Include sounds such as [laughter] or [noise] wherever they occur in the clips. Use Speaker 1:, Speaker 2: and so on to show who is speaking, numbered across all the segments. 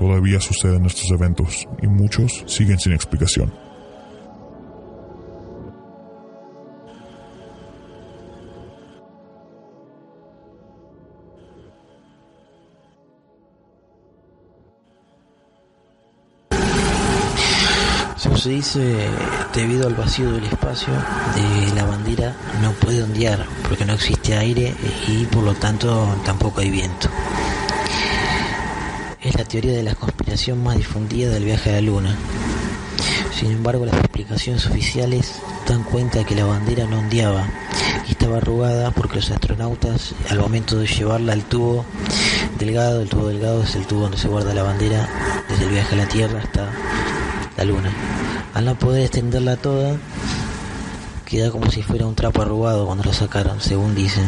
Speaker 1: todavía suceden estos eventos y muchos siguen sin explicación.
Speaker 2: se dice, debido al vacío del espacio, de la bandera no puede ondear porque no existe aire y por lo tanto tampoco hay viento. Es la teoría de la conspiración más difundida del viaje a la Luna. Sin embargo, las explicaciones oficiales dan cuenta de que la bandera no ondeaba y estaba arrugada porque los astronautas, al momento de llevarla al tubo delgado, el tubo delgado es el tubo donde se guarda la bandera desde el viaje a la Tierra hasta la Luna al no poder extenderla toda, queda como si fuera un trapo arrugado cuando lo sacaron, según dicen.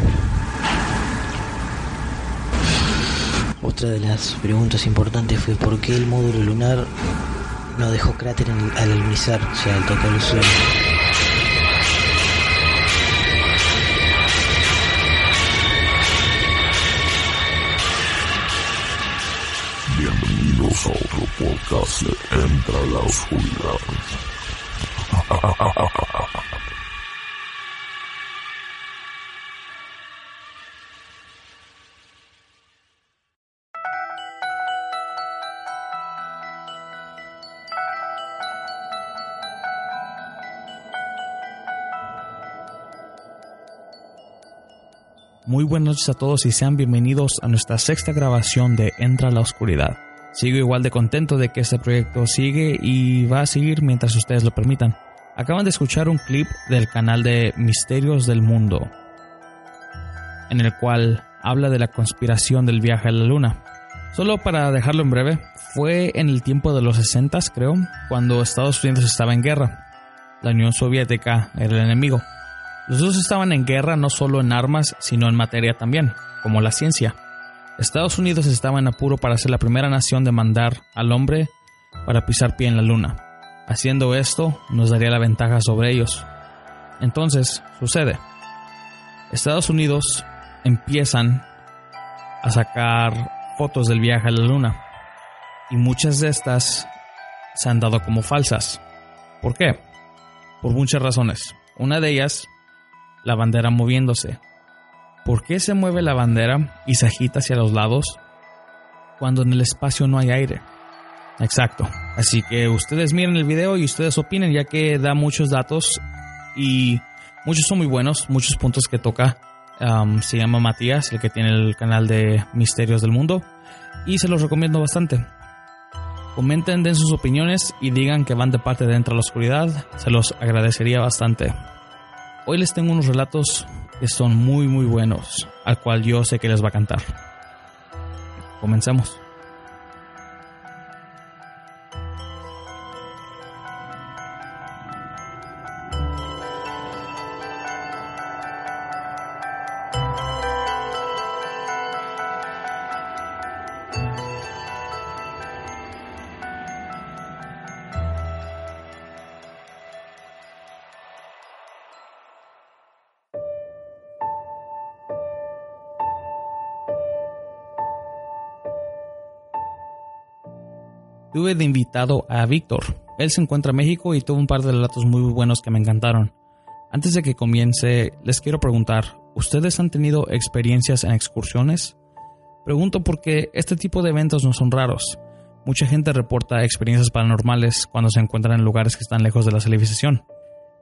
Speaker 2: Otra de las preguntas importantes fue por qué el módulo lunar no dejó cráter al alunizar, o sea, al tocar el suelo.
Speaker 1: Bienvenidos a otro podcast de Entra la Oscuridad. [laughs]
Speaker 3: Muy buenas noches a todos y sean bienvenidos a nuestra sexta grabación de Entra la Oscuridad. Sigo igual de contento de que este proyecto sigue y va a seguir mientras ustedes lo permitan. Acaban de escuchar un clip del canal de Misterios del Mundo, en el cual habla de la conspiración del viaje a la luna. Solo para dejarlo en breve, fue en el tiempo de los 60, creo, cuando Estados Unidos estaba en guerra. La Unión Soviética era el enemigo. Los dos estaban en guerra no solo en armas, sino en materia también, como la ciencia. Estados Unidos estaba en apuro para ser la primera nación de mandar al hombre para pisar pie en la luna. Haciendo esto nos daría la ventaja sobre ellos. Entonces, sucede. Estados Unidos empiezan a sacar fotos del viaje a la luna. Y muchas de estas se han dado como falsas. ¿Por qué? Por muchas razones. Una de ellas la bandera moviéndose. ¿Por qué se mueve la bandera y se agita hacia los lados cuando en el espacio no hay aire? Exacto. Así que ustedes miren el video y ustedes opinen ya que da muchos datos y muchos son muy buenos, muchos puntos que toca. Um, se llama Matías, el que tiene el canal de Misterios del Mundo y se los recomiendo bastante. Comenten, den sus opiniones y digan que van de parte de Dentro a la Oscuridad. Se los agradecería bastante. Hoy les tengo unos relatos que son muy muy buenos, al cual yo sé que les va a cantar. Comencemos. De invitado a Víctor. Él se encuentra en México y tuvo un par de relatos muy buenos que me encantaron. Antes de que comience, les quiero preguntar, ¿ustedes han tenido experiencias en excursiones? Pregunto porque este tipo de eventos no son raros. Mucha gente reporta experiencias paranormales cuando se encuentran en lugares que están lejos de la civilización.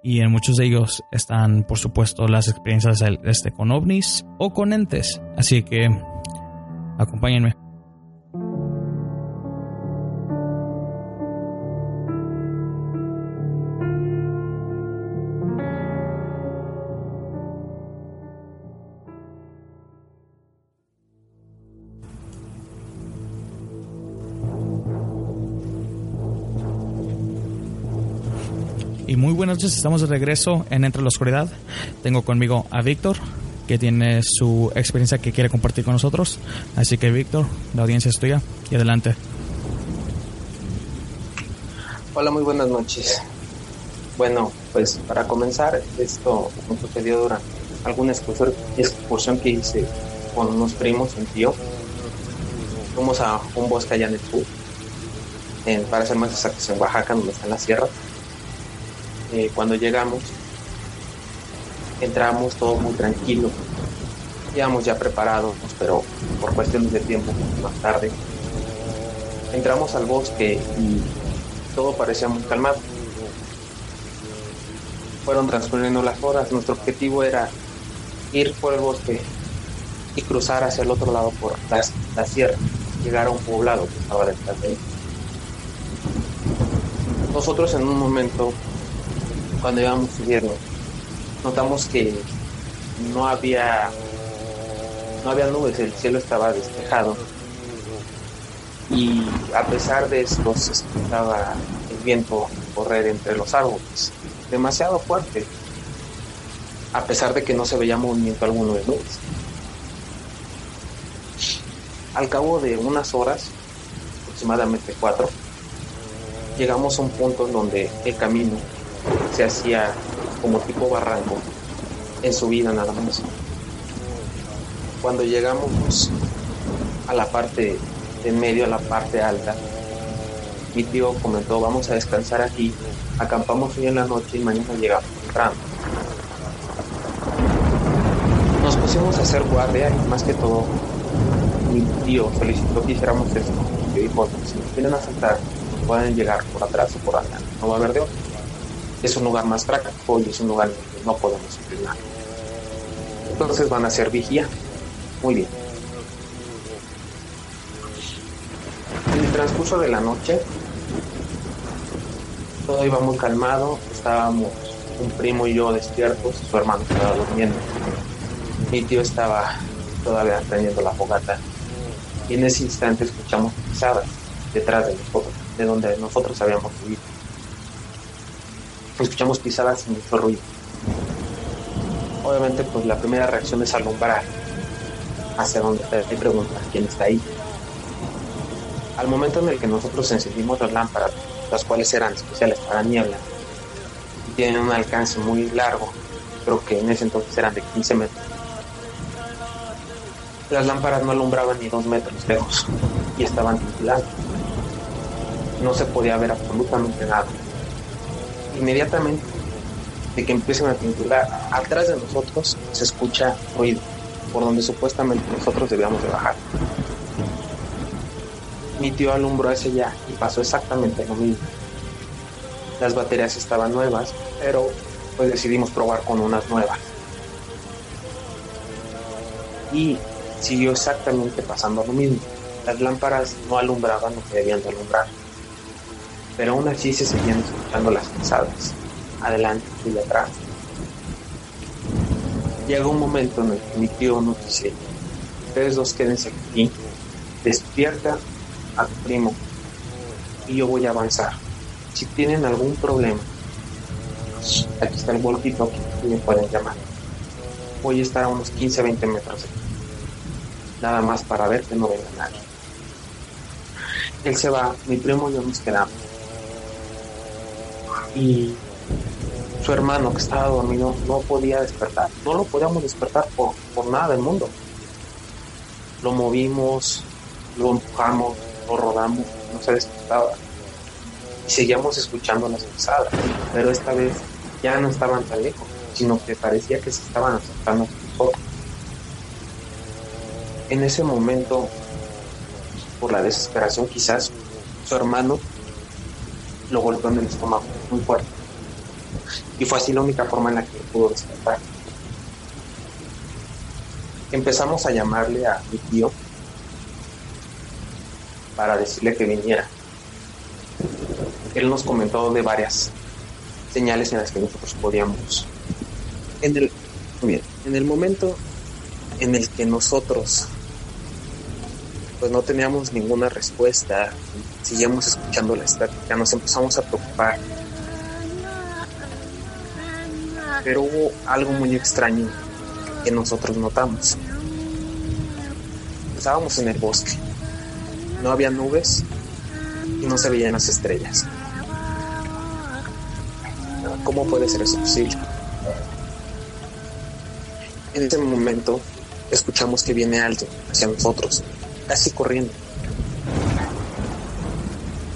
Speaker 3: Y en muchos de ellos están, por supuesto, las experiencias este, con ovnis o con entes. Así que, acompáñenme. Y muy buenas noches. Estamos de regreso en Entre la Oscuridad. Tengo conmigo a Víctor, que tiene su experiencia que quiere compartir con nosotros. Así que, Víctor, la audiencia es tuya y adelante.
Speaker 4: Hola, muy buenas noches. Bueno, pues para comenzar, esto me sucedió durante alguna excursión que hice con unos primos, un tío. Fuimos a un bosque allá en el sur, en, para ser más exactos, en Oaxaca, donde está la sierra eh, cuando llegamos, entramos todo muy tranquilo. Íbamos ya preparados, pero por cuestiones de tiempo, más tarde, entramos al bosque y todo parecía muy calmado. Fueron transcurriendo las horas. Nuestro objetivo era ir por el bosque y cruzar hacia el otro lado por la, la sierra, llegar a un poblado que estaba detrás de él. Nosotros en un momento cuando íbamos subiendo, notamos que no había no había nubes, el cielo estaba despejado y a pesar de esto se escuchaba el viento correr entre los árboles, demasiado fuerte, a pesar de que no se veía movimiento alguno de nubes. Al cabo de unas horas, aproximadamente cuatro, llegamos a un punto en donde el camino se hacía como tipo barranco en su vida nada más. Cuando llegamos a la parte en medio, a la parte alta, mi tío comentó, vamos a descansar aquí, acampamos hoy en la noche y mañana llegamos temprano. Nos pusimos a hacer guardia y más que todo, mi tío solicitó que hiciéramos esto. Y dijo, si nos quieren asaltar, pueden llegar por atrás o por adelante, no va a haber de otro es un lugar más práctico y es un lugar donde no podemos nada. Entonces van a hacer vigía. Muy bien. En el transcurso de la noche, todo iba muy calmado. Estábamos un primo y yo despiertos, su hermano estaba durmiendo. Mi tío estaba todavía prendiendo la fogata. Y en ese instante escuchamos pisadas detrás de nosotros, de donde nosotros habíamos subido escuchamos pisadas y mucho ruido. Obviamente, pues la primera reacción es alumbrar hacia donde y preguntar quién está ahí. Al momento en el que nosotros encendimos las lámparas, las cuales eran especiales para niebla, tienen un alcance muy largo, creo que en ese entonces eran de 15 metros. Las lámparas no alumbraban ni dos metros lejos y estaban titulando. No se podía ver absolutamente nada inmediatamente de que empiecen a titular, atrás de nosotros se escucha ruido, por donde supuestamente nosotros debíamos de bajar. Mi tío alumbró ese ya y pasó exactamente lo mismo. Las baterías estaban nuevas, pero pues decidimos probar con unas nuevas. Y siguió exactamente pasando lo mismo. Las lámparas no alumbraban lo que debían de alumbrar pero aún así se seguían escuchando las pisadas, adelante y atrás. Llega un momento en el que mi tío nos dice, ustedes dos quédense aquí, despierta a tu primo y yo voy a avanzar. Si tienen algún problema, aquí está el volquito que me pueden llamar. Voy a estar a unos 15-20 metros de aquí. Nada más para ver que no venga nadie. Él se va, mi primo y yo nos quedamos y su hermano que estaba dormido no podía despertar. No lo podíamos despertar por, por nada del mundo. Lo movimos, lo empujamos, lo rodamos, no se despertaba. Y seguíamos escuchando las pisadas, pero esta vez ya no estaban tan lejos, sino que parecía que se estaban acercando a nosotros. En ese momento, por la desesperación quizás, su hermano lo golpeó en el estómago muy fuerte. Y fue así la única forma en la que pudo despertar. Empezamos a llamarle a mi tío para decirle que viniera. Él nos comentó de varias señales en las que nosotros podíamos. En el, bien, en el momento en el que nosotros pues no teníamos ninguna respuesta, seguíamos escuchando la estática, nos empezamos a preocupar. Pero hubo algo muy extraño que nosotros notamos. Estábamos en el bosque. No había nubes y no se veían las estrellas. ¿Cómo puede ser eso posible? En ese momento escuchamos que viene alguien hacia nosotros, casi corriendo.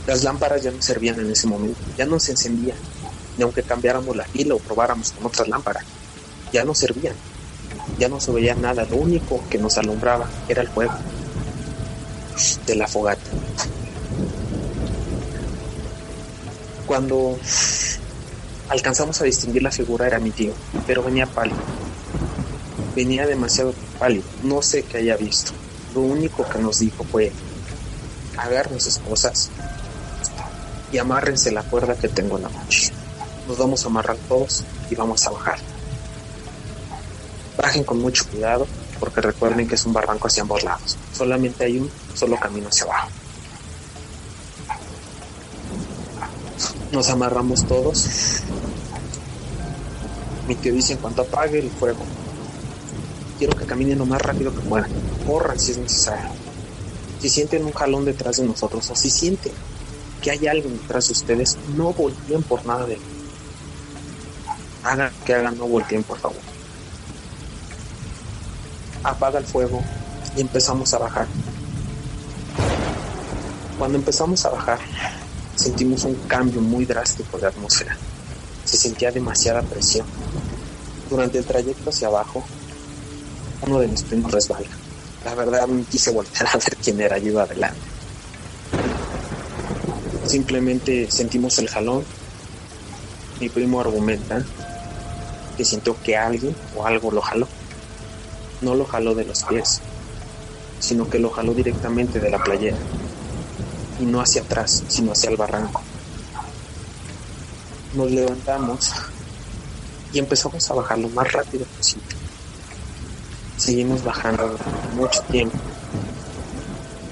Speaker 4: Las lámparas ya no servían en ese momento, ya no se encendían, ni aunque cambiáramos la pila o probáramos con otras lámparas, ya no servían, ya no se veía nada, lo único que nos alumbraba era el fuego de la fogata. Cuando alcanzamos a distinguir la figura era mi tío, pero venía pálido. Venía demasiado pálido, no sé qué haya visto. Lo único que nos dijo fue, agarren sus cosas y amárrense la cuerda que tengo en la mochila. Nos vamos a amarrar todos y vamos a bajar. Bajen con mucho cuidado porque recuerden que es un barranco hacia ambos lados. Solamente hay un solo camino hacia abajo. Nos amarramos todos. Mi tío dice en cuanto apague el fuego, quiero que caminen lo más rápido que puedan. Corran si es necesario. Si sienten un jalón detrás de nosotros o si sienten que hay algo detrás de ustedes, no volteen por nada de Hagan que hagan, no volteen por favor. Apaga el fuego y empezamos a bajar. Cuando empezamos a bajar, sentimos un cambio muy drástico de atmósfera. Se sentía demasiada presión. Durante el trayecto hacia abajo, uno de mis primos resbala. La verdad, no quise volver a ver quién era, yo iba adelante. Simplemente sentimos el jalón. Mi primo argumenta que sintió que alguien o algo lo jaló. No lo jaló de los pies, sino que lo jaló directamente de la playera. Y no hacia atrás, sino hacia el barranco. Nos levantamos y empezamos a bajar lo más rápido posible. Seguimos bajando mucho tiempo.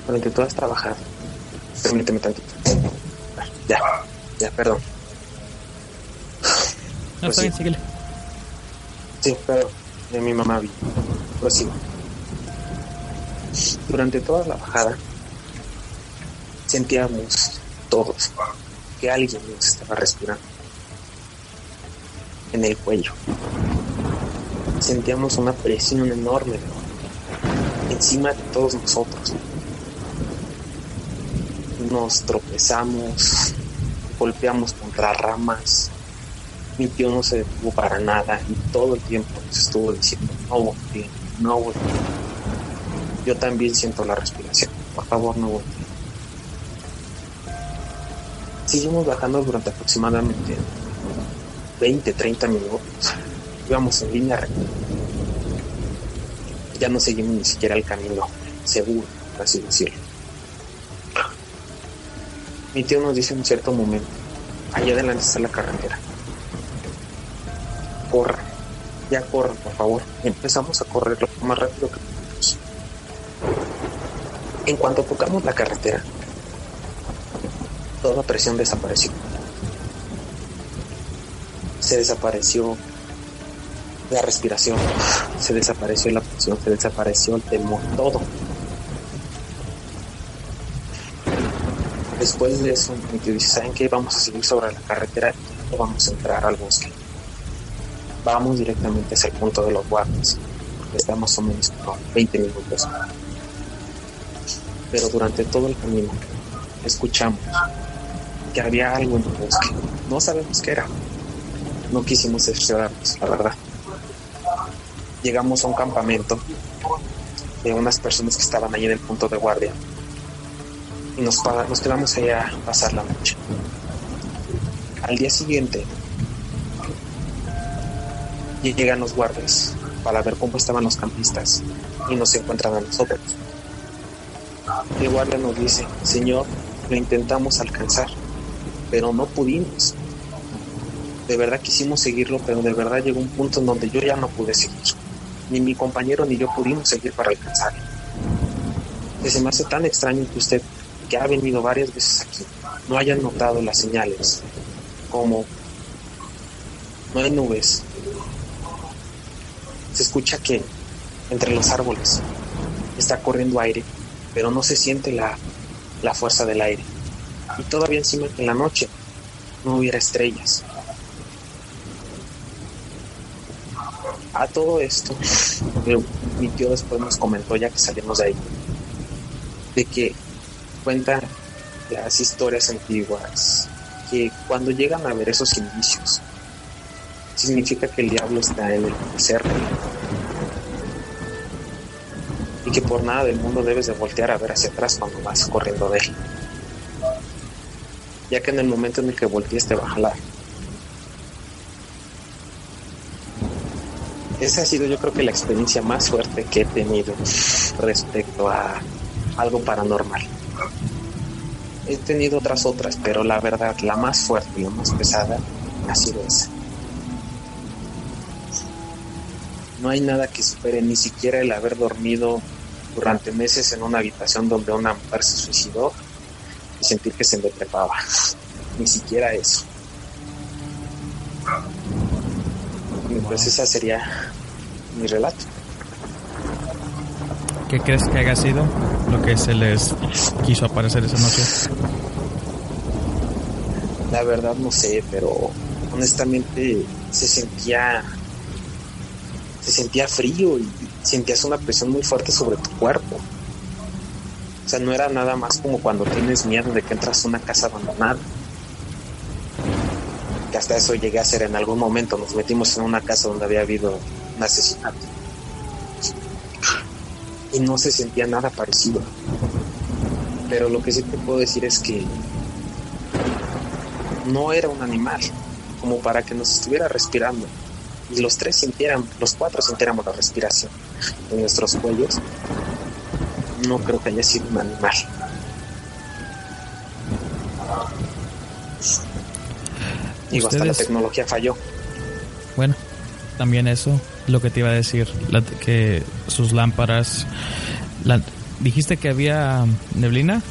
Speaker 4: Durante toda esta bajada. Permíteme tantito. Ya, ya, perdón.
Speaker 3: No,
Speaker 4: Pues sí. Sí, pero de mi mamá vi. Prosigo. Durante toda la bajada sentíamos todos que alguien nos estaba respirando en el cuello. Sentíamos una presión enorme encima de todos nosotros. Nos tropezamos, golpeamos contra ramas, mi tío no se detuvo para nada y todo el tiempo nos estuvo diciendo, no volteen, no volteen. Yo también siento la respiración, por favor no volteen. Seguimos bajando durante aproximadamente 20, 30 minutos. Íbamos en línea recta. Ya no seguimos ni siquiera el camino seguro, por así decirlo. Mi tío nos dice en cierto momento, allá adelante está la carretera corran, ya corran, por favor. Empezamos a correr lo más rápido que podemos. En cuanto tocamos la carretera, toda presión desapareció. Se desapareció la respiración, se desapareció la presión, se desapareció el temor, todo. Después de eso, tío dice, ¿saben qué? Vamos a seguir sobre la carretera y vamos a entrar al bosque vamos directamente hacia el punto de los guardias, porque está más o menos como 20 minutos. Pero durante todo el camino escuchamos que había algo en el bosque. No sabemos qué era. No quisimos cerciorarnos, la verdad. Llegamos a un campamento de unas personas que estaban ahí en el punto de guardia y nos, quedamos ahí a pasar la noche. Al día siguiente y llegan los guardias para ver cómo estaban los campistas y nos encuentran a nosotros. El guardia nos dice, Señor, lo intentamos alcanzar, pero no pudimos. De verdad quisimos seguirlo, pero de verdad llegó un punto en donde yo ya no pude seguir. Ni mi compañero ni yo pudimos seguir para alcanzarlo. Se me hace tan extraño que usted, que ha venido varias veces aquí, no haya notado las señales, como no hay nubes, se escucha que entre los árboles está corriendo aire, pero no se siente la, la fuerza del aire. Y todavía encima en la noche no hubiera estrellas. A todo esto, mi tío después nos comentó, ya que salimos de ahí, de que cuentan las historias antiguas, que cuando llegan a ver esos indicios, significa que el diablo está en el cerro. Y que por nada del mundo debes de voltear a ver hacia atrás cuando vas corriendo de él. Ya que en el momento en el que voltees te va a jalar. Esa ha sido yo creo que la experiencia más fuerte que he tenido respecto a algo paranormal. He tenido otras otras pero la verdad la más fuerte y la más pesada ha sido esa no hay nada que supere ni siquiera el haber dormido durante meses en una habitación donde una mujer se suicidó y sentir que se me trepaba. [laughs] Ni siquiera eso. Y pues esa sería mi relato.
Speaker 3: ¿Qué crees que haya sido lo que se les quiso aparecer esa noche?
Speaker 4: La verdad no sé, pero honestamente se sentía se sentía frío y sentías una presión muy fuerte sobre tu cuerpo. O sea, no era nada más como cuando tienes miedo de que entras a una casa abandonada. Que hasta eso llegué a hacer en algún momento. Nos metimos en una casa donde había habido un asesinato. Y no se sentía nada parecido. Pero lo que sí te puedo decir es que no era un animal como para que nos estuviera respirando y los tres sintieran, los cuatro sintiéramos la respiración en nuestros cuellos, no creo que haya sido un animal. Y hasta la tecnología falló.
Speaker 3: Bueno, también eso, lo que te iba a decir, que sus lámparas... ¿Dijiste que había neblina?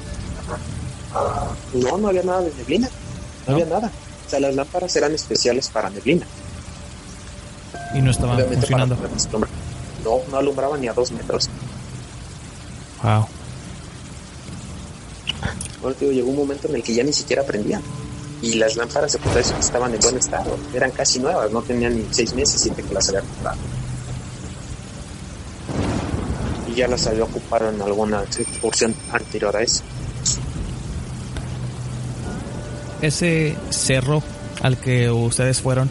Speaker 4: No, no había nada de neblina. No, había nada. O sea, las lámparas eran especiales para neblina.
Speaker 3: Y no estaba funcionando.
Speaker 4: No, no alumbraba ni a dos metros.
Speaker 3: Wow.
Speaker 4: Bueno, digo, llegó un momento en el que ya ni siquiera prendían. Y las lámparas de potencia estaban en buen estado. Eran casi nuevas, no tenían ni seis meses, siete que las había comprado. Y ya las había ocupado en alguna porción anterior a eso.
Speaker 3: Ese cerro al que ustedes fueron,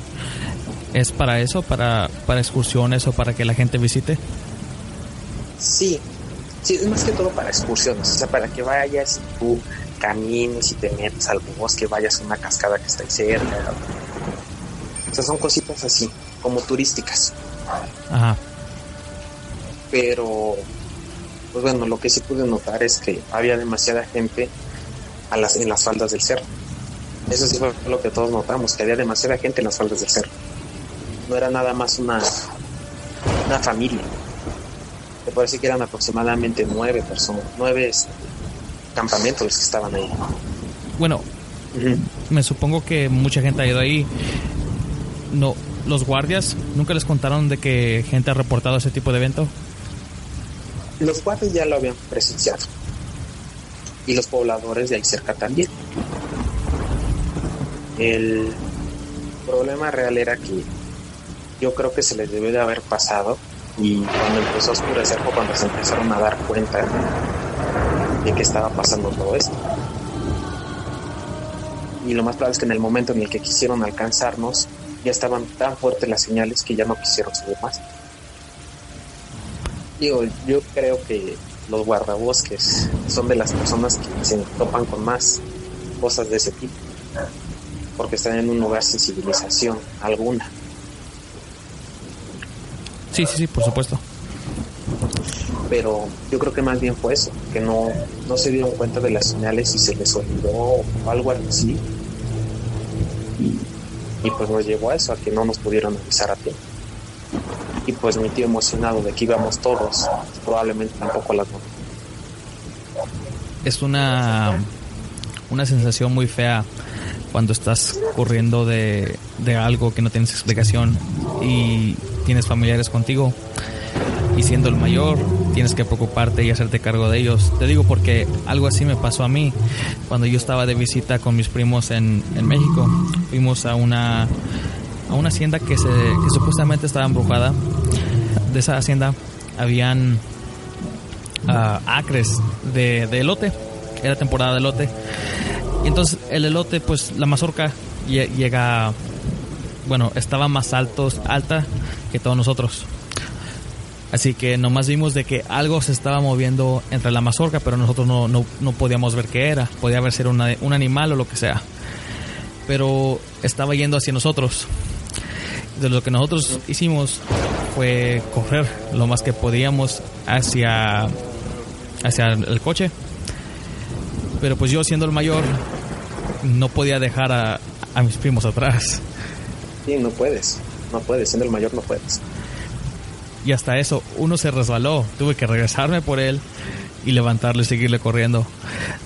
Speaker 3: ¿Es para eso, para, para excursiones o para que la gente visite?
Speaker 4: Sí, sí, es más que todo para excursiones, o sea, para que vayas y tú camines y te metas al bosque, vayas a una cascada que está ahí cerca. O sea, son cositas así, como turísticas.
Speaker 3: Ajá.
Speaker 4: Pero, pues bueno, lo que sí pude notar es que había demasiada gente a las, en las faldas del cerro. Eso sí fue lo que todos notamos, que había demasiada gente en las faldas del cerro no era nada más una, una familia. Puedo decir que eran aproximadamente nueve personas, nueve este, campamentos los que estaban ahí.
Speaker 3: Bueno, me supongo que mucha gente ha ido ahí. No, los guardias nunca les contaron de que gente ha reportado ese tipo de evento.
Speaker 4: Los guardias ya lo habían presenciado y los pobladores de ahí cerca también. El problema real era que yo creo que se les debió de haber pasado y cuando empezó a oscurecer fue cuando se empezaron a dar cuenta de que estaba pasando todo esto. Y lo más probable es que en el momento en el que quisieron alcanzarnos ya estaban tan fuertes las señales que ya no quisieron subir más. Digo, yo creo que los guardabosques son de las personas que se topan con más cosas de ese tipo, porque están en un lugar sin civilización alguna.
Speaker 3: Sí, sí, sí, por supuesto.
Speaker 4: Pero yo creo que más bien fue eso, que no, no se dieron cuenta de las señales y se les olvidó o algo así. Y, pues nos llevó a eso, a que no nos pudieron avisar a tiempo. Y pues mi tío emocionado de que íbamos todos, probablemente tampoco las
Speaker 3: Es una, una sensación muy fea cuando estás corriendo de, de algo que no tienes explicación y tienes familiares contigo y siendo el mayor tienes que preocuparte y hacerte cargo de ellos. Te digo porque algo así me pasó a mí cuando yo estaba de visita con mis primos en, en México. Fuimos a una, a una hacienda que, se, que supuestamente estaba embrujada. De esa hacienda habían uh, acres de, de elote, era temporada de elote. Y entonces el elote, pues la mazorca llega, bueno, estaba más altos, alta que todos nosotros. Así que nomás vimos de que algo se estaba moviendo entre la mazorca, pero nosotros no, no, no podíamos ver qué era. Podía haber sido un animal o lo que sea. Pero estaba yendo hacia nosotros. De lo que nosotros hicimos fue correr lo más que podíamos hacia, hacia el coche. Pero pues yo siendo el mayor no podía dejar a, a mis primos atrás.
Speaker 4: Sí, no puedes. No puedes. Siendo el mayor no puedes
Speaker 3: y hasta eso uno se resbaló. Tuve que regresarme por él y levantarlo y seguirle corriendo.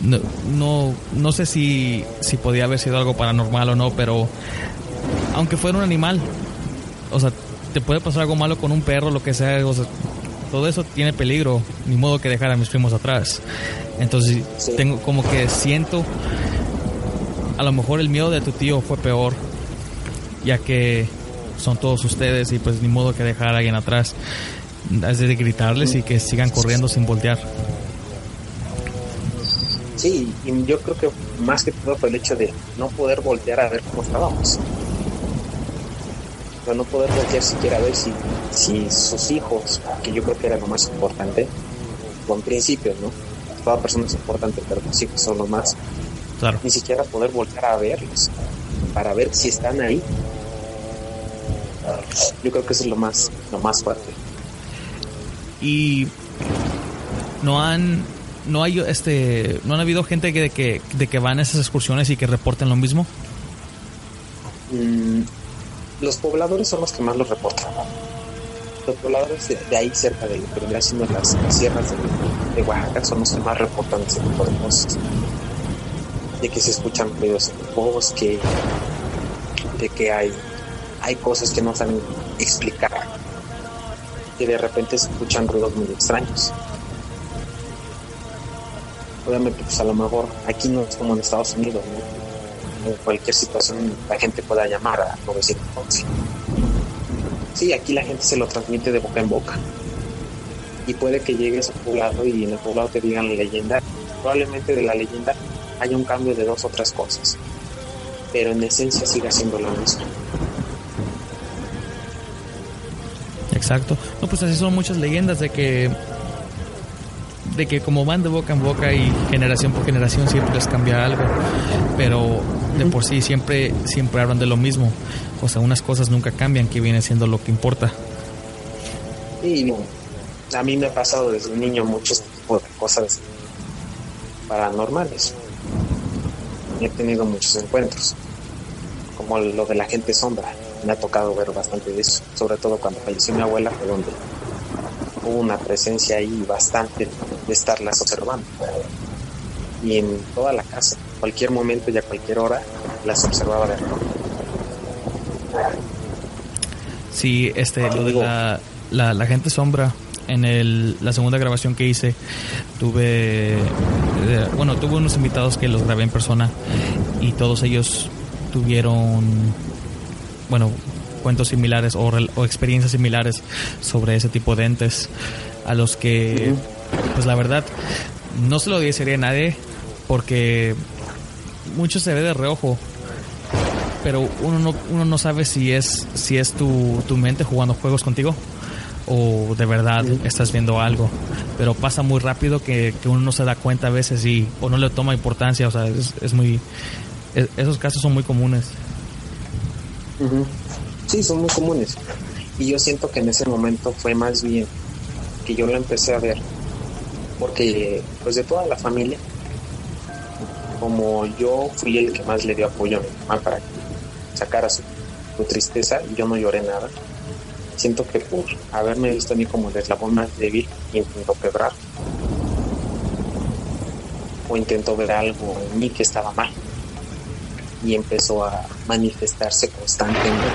Speaker 3: No, no, no sé si, si podía haber sido algo paranormal o no, pero aunque fuera un animal, o sea, te puede pasar algo malo con un perro, lo que sea, o sea, todo eso tiene peligro, ni modo que dejar a mis primos atrás. Entonces, tengo como que siento, a lo mejor el miedo de tu tío fue peor, ya que son todos ustedes y pues ni modo que dejar a alguien atrás. Es de gritarles y que sigan corriendo sin voltear.
Speaker 4: Sí, y yo creo que más que todo fue el hecho de no poder voltear a ver cómo estábamos. O no poder voltear siquiera a ver si, si sus hijos, que yo creo que era lo más importante, o en principio, ¿no? Toda persona es importante, pero los hijos son lo más.
Speaker 3: Claro.
Speaker 4: Ni siquiera poder voltear a verlos, para ver si están ahí yo creo que eso es lo más, lo más fuerte.
Speaker 3: Y no han, no hay, este, no han habido gente que, de que, de que van a esas excursiones y que reporten lo mismo.
Speaker 4: Mm, los pobladores son los que más lo reportan. Los pobladores de, ahí cerca de lo que vendría siendo las, sierras de, Oaxaca son los que más reportan ese tipo de cosas. De que se escuchan ruidos en el bosque, de que hay hay cosas que no saben explicar, que de repente se escuchan ruidos muy extraños. Obviamente, pues a lo mejor aquí no es como en Estados Unidos, En cualquier situación la gente pueda llamar a 911. Sí, aquí la gente se lo transmite de boca en boca. Y puede que llegues a un poblado y en el poblado te digan la leyenda. Probablemente de la leyenda haya un cambio de dos o tres cosas. Pero en esencia sigue siendo lo mismo.
Speaker 3: Exacto. No, pues así son muchas leyendas de que de que como van de boca en boca y generación por generación siempre les cambia algo, pero de por sí siempre siempre hablan de lo mismo. O sea, unas cosas nunca cambian, que viene siendo lo que importa.
Speaker 4: Y no, a mí me ha pasado desde niño muchos tipos de cosas paranormales. He tenido muchos encuentros, como lo de la gente sombra me ha tocado ver bastante de eso, sobre todo cuando falleció mi abuela, fue donde hubo una presencia ahí bastante de estarlas observando. Y en toda la casa, cualquier momento y a cualquier hora, las observaba de.
Speaker 3: Sí, este, lo de la, la, gente sombra, en el, la segunda grabación que hice, tuve, eh, bueno, tuve unos invitados que los grabé en persona y todos ellos tuvieron bueno, cuentos similares o, experiencias similares sobre ese tipo de entes a los que, pues la verdad, no se lo desearía a nadie porque mucho se ve de reojo, pero uno no, uno no sabe si es, si es tu, tu mente jugando juegos contigo o de verdad estás viendo algo. Pero pasa muy rápido que, uno no se da cuenta a veces y o no le toma importancia. O sea, es, es muy. esos casos son muy comunes.
Speaker 4: Sí, son muy comunes. Y yo siento que en ese momento fue más bien que yo lo empecé a ver. Porque, pues de toda la familia, como yo fui el que más le dio apoyo a mi mamá para que sacara su, tristeza, y yo no lloré nada. Siento que por haberme visto a mí como el eslabón más débil, intentó quebrar. O intentó ver algo en mí que estaba mal y empezó a manifestarse constantemente.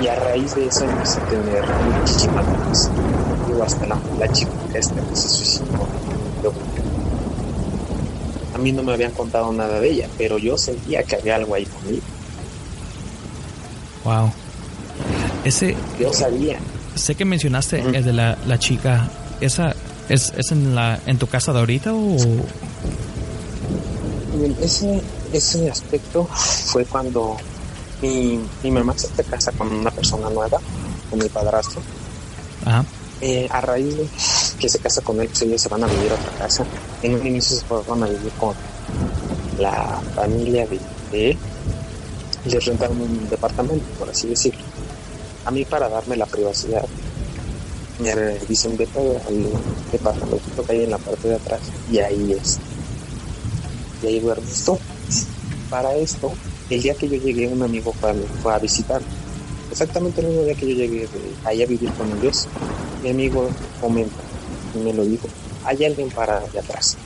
Speaker 4: Y a raíz de eso empecé a tener muchísimas ganas. Digo, hasta la, la chica esta que se suicidó. A mí no me habían contado nada de ella, pero yo sentía que había algo ahí conmigo.
Speaker 3: Wow. Ese,
Speaker 4: Yo sabía.
Speaker 3: sé que mencionaste el de la, la chica. ¿Esa es, es en, la, en tu casa de ahorita o...?
Speaker 4: Ese, ese aspecto fue cuando mi, mi mamá se casa con una persona nueva, con mi padrastro.
Speaker 3: Ajá.
Speaker 4: Eh, a raíz de que se casa con él, pues ellos se van a vivir a otra casa. En un inicio se fueron a vivir con la familia de, de él les rentaron un departamento, por así decirlo. A mí, para darme la privacidad, me dicen vete al departamento que hay en la parte de atrás y ahí es. Y ahí duermes tú. Para esto, el día que yo llegué, un amigo fue a, fue a visitar. Exactamente el mismo día que yo llegué de a vivir con ellos, mi amigo comenta y me lo dijo, hay alguien para allá atrás.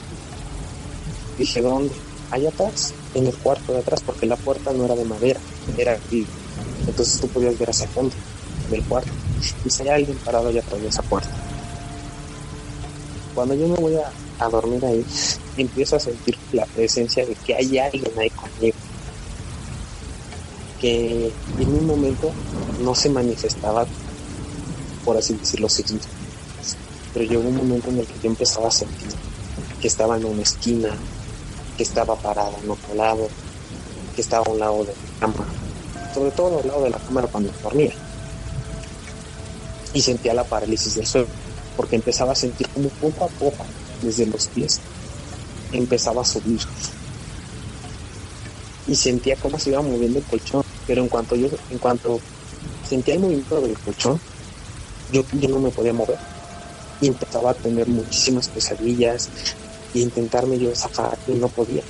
Speaker 4: Dije, ¿dónde? Allá atrás, en el cuarto de atrás, porque la puerta no era de madera, era vidrio. Entonces tú podías ver hacia fondo del cuarto. Dice, hay alguien parado allá atrás de esa puerta. Cuando yo me voy a, a dormir ahí, empiezo a sentir la presencia de que hay alguien ahí conmigo. Que en un momento no se manifestaba, por así decirlo. Pero llegó un momento en el que yo empezaba a sentir que estaba en una esquina, que estaba parada en otro lado, que estaba a un lado de mi cama, sobre todo al lado de la cámara cuando dormía. Y sentía la parálisis del sueño, porque empezaba a sentir como poco a poco, desde los pies, empezaba a subir. Y sentía cómo se iba moviendo el colchón, pero en cuanto yo, en cuanto sentía el movimiento del colchón, yo, yo no me podía mover. Y empezaba a tener muchísimas pesadillas y intentarme yo zafar y no podía.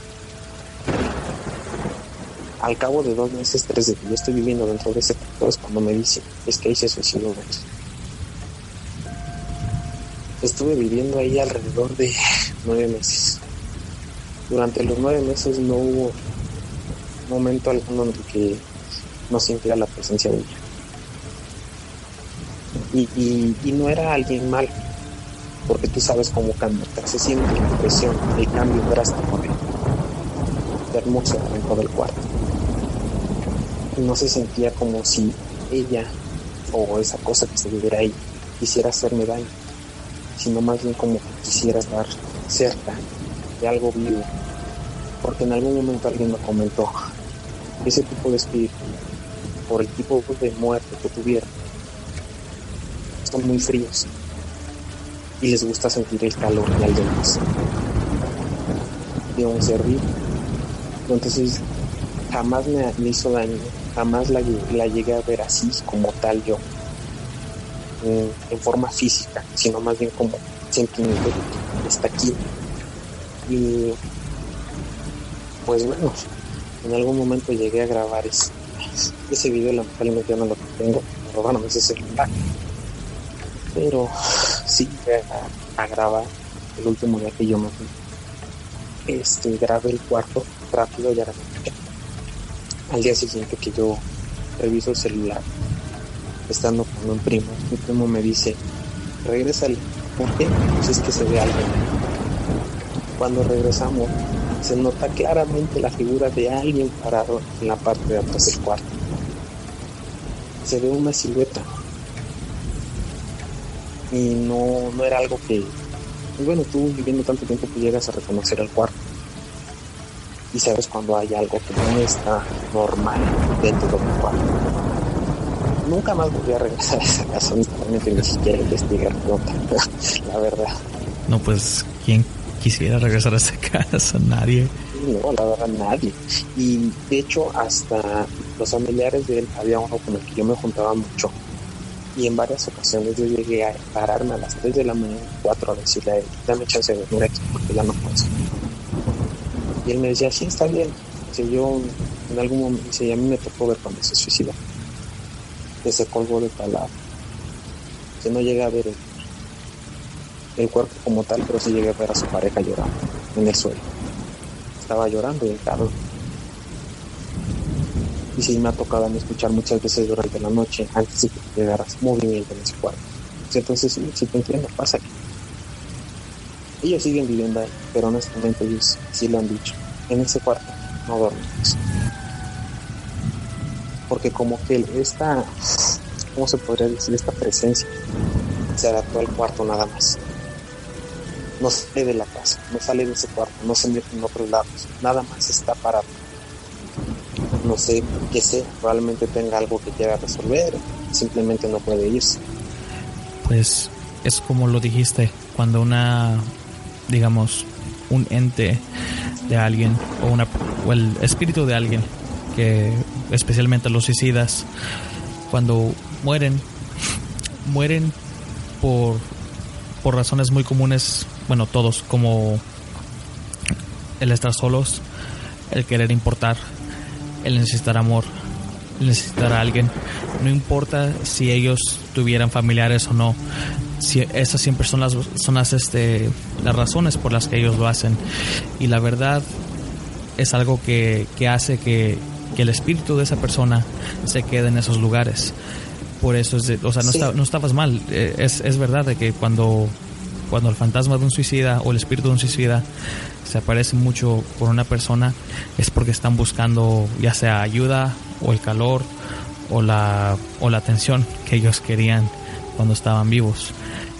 Speaker 4: Al cabo de dos meses, tres de que yo estoy viviendo dentro de ese cuarto es cuando me dice, es que ahí se suicidó. Estuve viviendo ahí alrededor de nueve meses. Durante los nueve meses no hubo momento alguno en el que no sintiera la presencia de ella. Y, no era alguien mal, porque tú sabes cómo cambia, se siente la impresión, el cambio drástico de, de hermoso dentro del cuarto. No se sentía como si ella o esa cosa que se viviera ahí quisiera hacerme daño, sino más bien como que quisiera estar cerca de algo vivo. Porque en algún momento alguien me comentó, ese tipo de espíritu, por el tipo de muerte que tuvieron, son muy fríos y les gusta sentir el calor de alguien más, de un ser. Entonces, jamás me, hizo daño, jamás la, la, llegué a ver así como tal yo, en, en forma física, sino más bien como sentimiento que está aquí. Y pues bueno, en algún momento llegué a grabar ese, ese video, lamentablemente ya no lo tengo, me robaron ese celular. Pero sí a, grabar el último día que yo me fui. Este, grabé el cuarto rápido y ahora al día siguiente que yo reviso el celular, estando con un primo, mi primo me dice, regrésale, ¿por qué? Pues es que se ve algo. Cuando regresamos, se nota claramente la figura de alguien parado en la parte de atrás del cuarto. Se ve una silueta. Y no, no era algo que, pues bueno, tú viviendo tanto tiempo que llegas a reconocer el cuarto. Y sabes cuando hay algo que no está normal dentro de un cuarto. Nunca más volví a regresar a esa casa, ni siquiera investigar [laughs] la verdad.
Speaker 3: No, pues, ¿quién quisiera regresar a esa casa? Nadie.
Speaker 4: No, la verdad, nadie. Y de hecho, hasta los familiares de él, había uno con el que yo me juntaba mucho. Y en varias ocasiones yo llegué a pararme a las 3 de la mañana, 4 a decirle a él, dame chance de dormir aquí porque ya no puedo. Y él me decía, sí, está bien. Dice, yo en algún momento, dice, y a mí me tocó ver cuando se suicidó. Que se colgó de lado. Que no llegué a ver el, el cuerpo como tal, pero sí llegué a ver a su pareja llorando en el suelo. Estaba llorando y cabrón. Y sí me ha tocado escuchar muchas veces durante la noche, antes de que llegaras, movimiento en ese cuarto. Entonces sí, sí te entiendo, pasa que ellos siguen viviendo ahí, pero honestamente ellos sí lo han dicho. En ese cuarto no dormimos. Porque como que esta, ¿cómo se podría decir? Esta presencia se adaptó al cuarto nada más. No sale de la casa, no sale de ese cuarto, no se mete en otros lados, nada más está parado. No sé qué sea, probablemente tenga algo que quiera resolver, simplemente no puede irse.
Speaker 3: Pues es como lo dijiste, cuando una, digamos, un ente de alguien o, una, o el espíritu de alguien, que especialmente los suicidas, cuando mueren, mueren por, por razones muy comunes, bueno, todos, como el estar solos, el querer importar, el necesitar amor, el necesitar a alguien. No importa si ellos tuvieran familiares o no. Si, esas siempre son las, son las, este, las razones por las que ellos lo hacen. Y la verdad es algo que, que hace que, que el espíritu de esa persona se quede en esos lugares por eso es o sea, no, no estabas mal. Eh, es, es verdad de que cuando, cuando el fantasma de un suicida o el espíritu de un suicida se aparece mucho por una persona, es porque están buscando ya sea ayuda o el calor o la, o la atención que ellos querían cuando estaban vivos.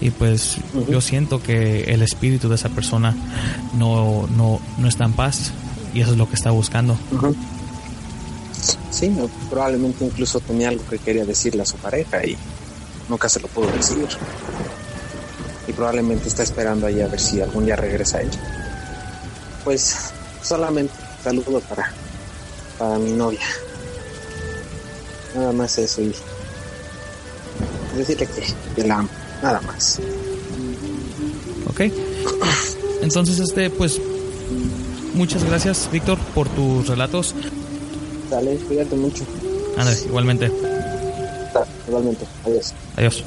Speaker 3: Y pues yo siento que el espíritu de esa persona no, no, no está en paz y eso es lo que está buscando.
Speaker 4: Sí, probablemente incluso tenía algo que quería decirle a su pareja y nunca se lo pudo decir. Y probablemente está esperando ahí a ver si algún día regresa ella. Pues solamente saludo para, para mi novia. Nada más eso y decirle que, que la amo, nada más.
Speaker 3: Ok. Entonces, este, pues, muchas gracias, Víctor, por tus relatos.
Speaker 4: Dale, cuídate mucho.
Speaker 3: Ándale, igualmente.
Speaker 4: igualmente. Adiós.
Speaker 3: Adiós.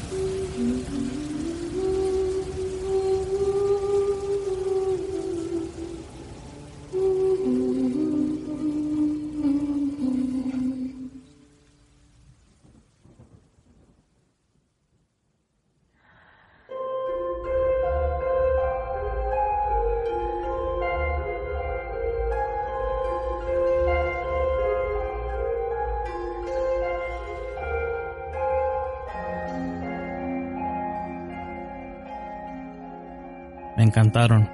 Speaker 3: Encantaron.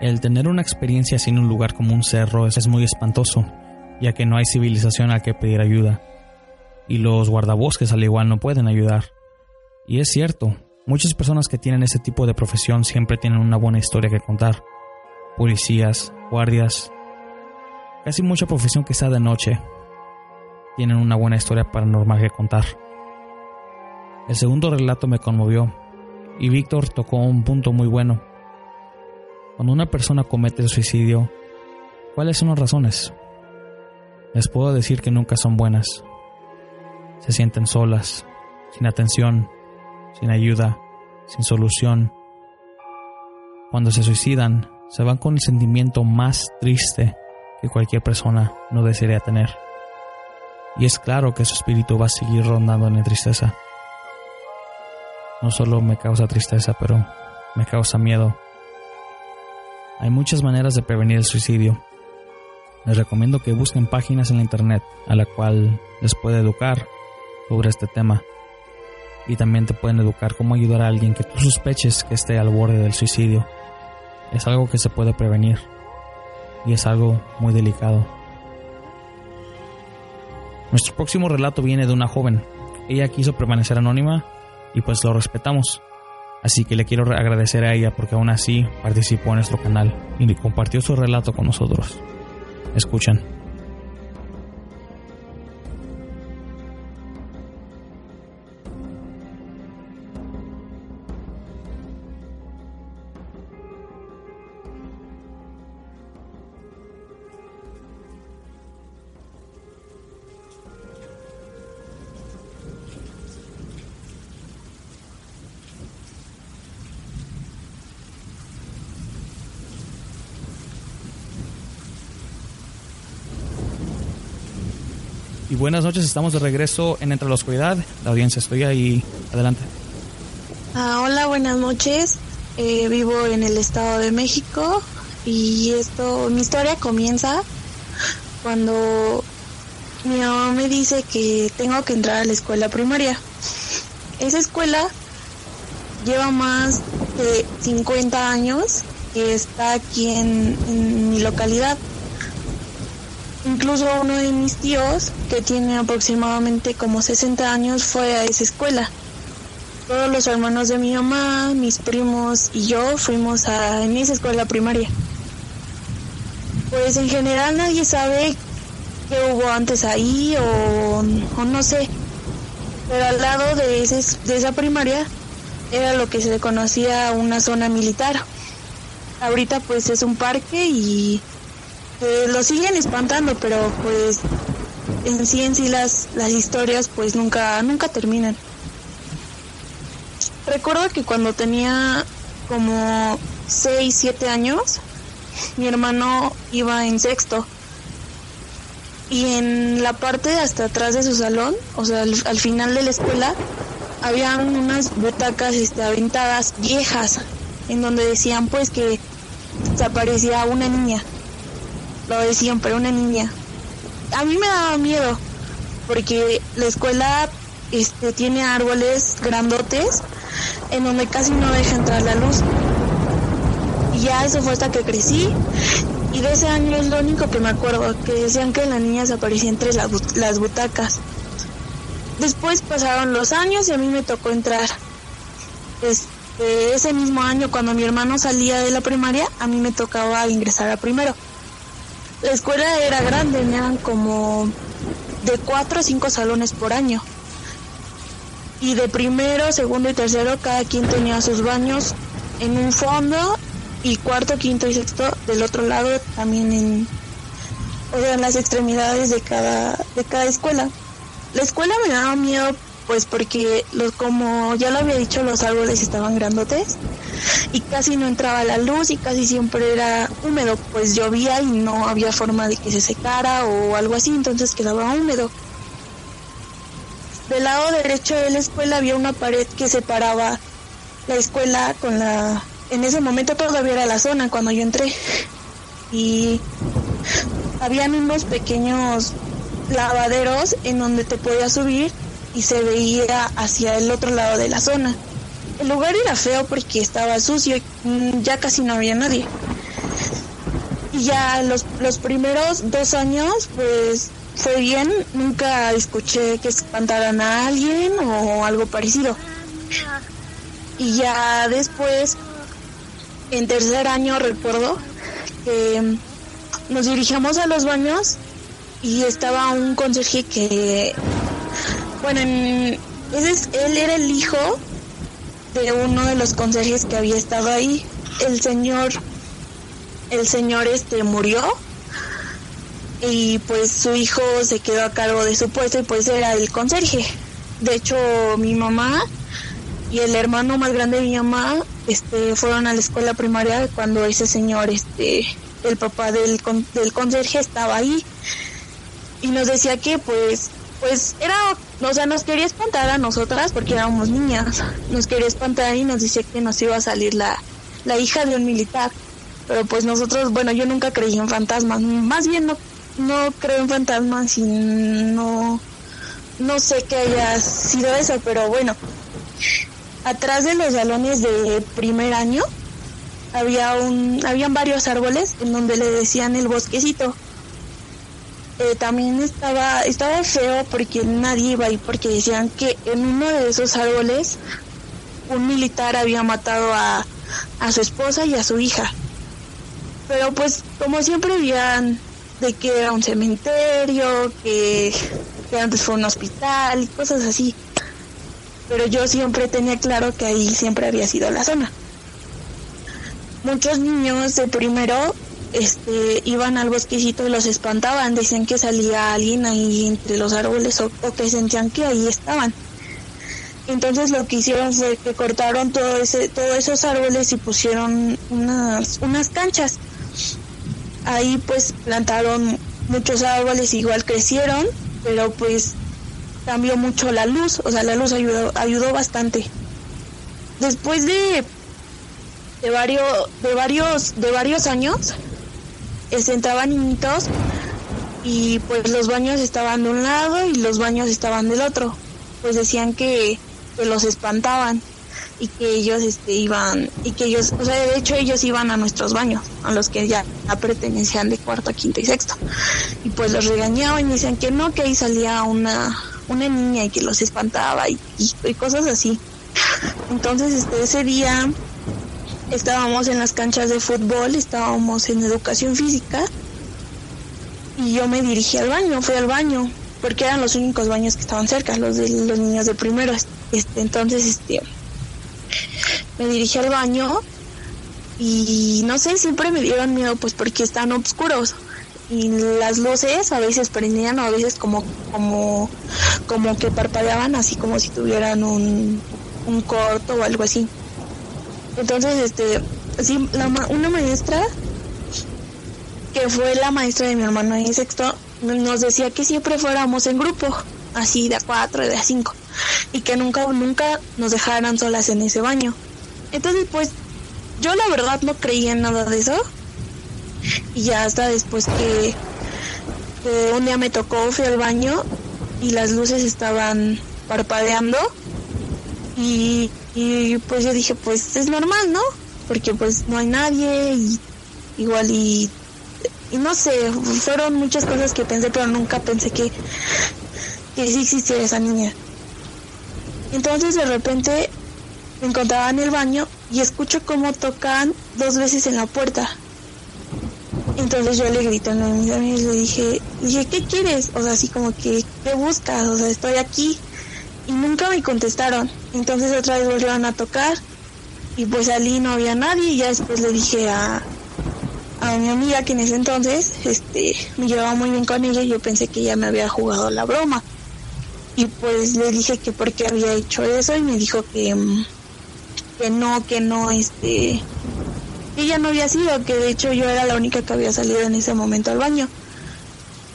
Speaker 3: El tener una experiencia en un lugar como un cerro es muy espantoso, ya que no hay civilización a que pedir ayuda. Y los guardabosques al igual no pueden ayudar. Y es cierto, muchas personas que tienen ese tipo de profesión siempre tienen una buena historia que contar. Policías, guardias, casi mucha profesión que sea de noche, tienen una buena historia paranormal que contar. El segundo relato me conmovió, y Víctor tocó un punto muy bueno. Cuando una persona comete suicidio, ¿cuáles son las razones? Les puedo decir que nunca son buenas. Se sienten solas, sin atención, sin ayuda, sin solución. Cuando se suicidan, se van con el sentimiento más triste que cualquier persona no desearía tener. Y es claro que su espíritu va a seguir rondando en la tristeza no solo me causa tristeza, pero me causa miedo. Hay muchas maneras de prevenir el suicidio. Les recomiendo que busquen páginas en la internet a la cual les puede educar sobre este tema. Y también te pueden educar cómo ayudar a alguien que tú sospeches que esté al borde del suicidio. Es algo que se puede prevenir. Y es algo muy delicado. Nuestro próximo relato viene de una joven. Ella quiso permanecer anónima y pues lo respetamos. Así que le quiero agradecer a ella porque aún así participó en nuestro canal y compartió su relato con nosotros. Escuchan. Buenas noches, estamos de regreso en Entre la Oscuridad. La audiencia, estoy ahí. Adelante.
Speaker 5: Ah, hola, buenas noches. Eh, vivo en el Estado de México y esto, mi historia comienza cuando mi mamá me dice que tengo que entrar a la escuela primaria. Esa escuela lleva más de 50 años que está aquí en, mi localidad. Incluso uno de mis tíos, que tiene aproximadamente como 60 años, fue a esa escuela. Todos los hermanos de mi mamá, mis primos y yo fuimos a en esa escuela primaria. Pues en general nadie sabe qué hubo antes ahí o, o no sé. Pero al lado de, ese, de esa primaria era lo que se conocía una zona militar. Ahorita pues es un parque y lo siguen espantando, pero pues en sí en sí las, las historias pues nunca, nunca terminan. Recuerdo que cuando tenía como 6, 7 años, mi hermano iba en sexto. Y en la parte hasta atrás de su salón, o sea, al, al final de la escuela, había unas butacas este, aventadas viejas, en donde decían pues que se aparecía una niña. Lo decían, pero una niña. A mí me daba miedo, porque la escuela este, tiene árboles grandotes en donde casi no deja entrar la luz. Y ya eso fue hasta que crecí. Y de ese año es lo único que me acuerdo, que decían que la niña se aparecía entre las, las butacas. Después pasaron los años y a mí me tocó entrar. Este, ese mismo año, cuando mi hermano salía de la primaria, a mí me tocaba ingresar a primero. La escuela era grande, eran como de cuatro o cinco salones por año. Y de primero, segundo y tercero, cada quien tenía sus baños en un fondo y cuarto, quinto y sexto del otro lado también en, o en las extremidades de cada, de cada escuela. La escuela me daba miedo pues porque los, como ya lo había dicho los árboles estaban grandotes y casi no entraba la luz y casi siempre era húmedo. Pues llovía y no había forma de que se secara o algo así entonces quedaba húmedo. Del lado derecho de la escuela había una pared que separaba la escuela con la en ese momento todavía era la zona cuando yo entré. Y habían unos pequeños lavaderos en donde te podías subir y se veía hacia el otro lado de la zona. El lugar era feo porque estaba sucio y mm, ya casi no había nadie. Y ya los, los primeros dos años, pues fue bien, nunca escuché que espantaran a alguien o algo parecido. Y ya después, en tercer año recuerdo que nos dirigimos a los baños y estaba un conserje que, bueno, ese es, él era el hijo de uno de los conserjes que había estado ahí. El señor, el señor este murió y pues su hijo se quedó a cargo de su puesto y pues era el conserje. De hecho, mi mamá y el hermano más grande de mi mamá este fueron a la escuela primaria cuando ese señor este el papá del, del conserje estaba ahí y nos decía que pues pues era, o sea, nos quería espantar a nosotras porque éramos niñas, nos quería espantar y nos decía que nos iba a salir la, la hija de un militar, pero pues nosotros, bueno, yo nunca creí en fantasmas, más bien no, no creo en fantasmas y no, no sé qué haya sido eso, pero bueno, atrás de los salones de primer año había un, habían varios árboles en donde le decían el bosquecito eh, también estaba, estaba feo porque nadie iba ahí porque decían que en uno de esos árboles un militar había matado a, a su esposa y a su hija. Pero pues como siempre habían de que era un cementerio, que, que antes fue un hospital y cosas así. Pero yo siempre tenía claro que ahí siempre había sido la zona. Muchos niños de primero este, iban al bosquecito y los espantaban, decían que salía alguien ahí entre los árboles o, que sentían que ahí estaban. Entonces lo que hicieron fue que cortaron todo ese, todos esos árboles y pusieron unas, unas canchas. Ahí pues plantaron muchos árboles, igual crecieron pero pues cambió mucho la luz, o sea, la luz ayudó, ayudó bastante. Después de, de varios, de varios, de varios años, se entraban niñitos y pues los baños estaban de un lado y los baños estaban del otro. Pues decían que, que los espantaban y que ellos este iban y que ellos o sea de hecho ellos iban a nuestros baños a los que ya pertenecían de cuarto quinto y sexto y pues los regañaban y decían que no que ahí salía una una niña y que los espantaba y, y, cosas así entonces este ese día estábamos en las canchas de fútbol estábamos en educación física y yo me dirigí al baño fui al baño porque eran los únicos baños que estaban cerca los de los niños de primero este entonces este me dirigí al baño y no sé, siempre me dieron miedo pues porque están oscuros y las luces a veces prendían o a veces como como como que parpadeaban así como si tuvieran un, un corto o algo así. Entonces, este, sí, la, una maestra que fue la maestra de mi hermano en sexto nos decía que siempre fuéramos en grupo, así de a cuatro, de a cinco, y que nunca, nunca nos dejaran solas en ese baño. Entonces, pues, yo la verdad no creía en nada de eso. Y ya hasta después que, un día me tocó, fui al baño y las luces estaban parpadeando. Y, y pues yo dije, pues es normal, ¿no? Porque pues no hay nadie y igual y, y no sé, fueron muchas cosas que pensé, pero nunca pensé que, que sí existiera esa niña. Entonces de repente me encontraba en el baño y escucho cómo tocan dos veces en la puerta. Entonces yo le grito a mis amigos y le dije, dije, ¿qué quieres? O sea, así como que, ¿qué buscas? O sea, estoy aquí. Y nunca me contestaron. Entonces otra vez volvieron a tocar y pues salí no había nadie y ya después le dije a, a mi amiga que en ese entonces este me llevaba muy bien con ella y yo pensé que ella me había jugado la broma y pues le dije que por qué había hecho eso y me dijo que mm, que no, que no, este, ella no había sido, que de hecho yo era la única que había salido en ese momento al baño.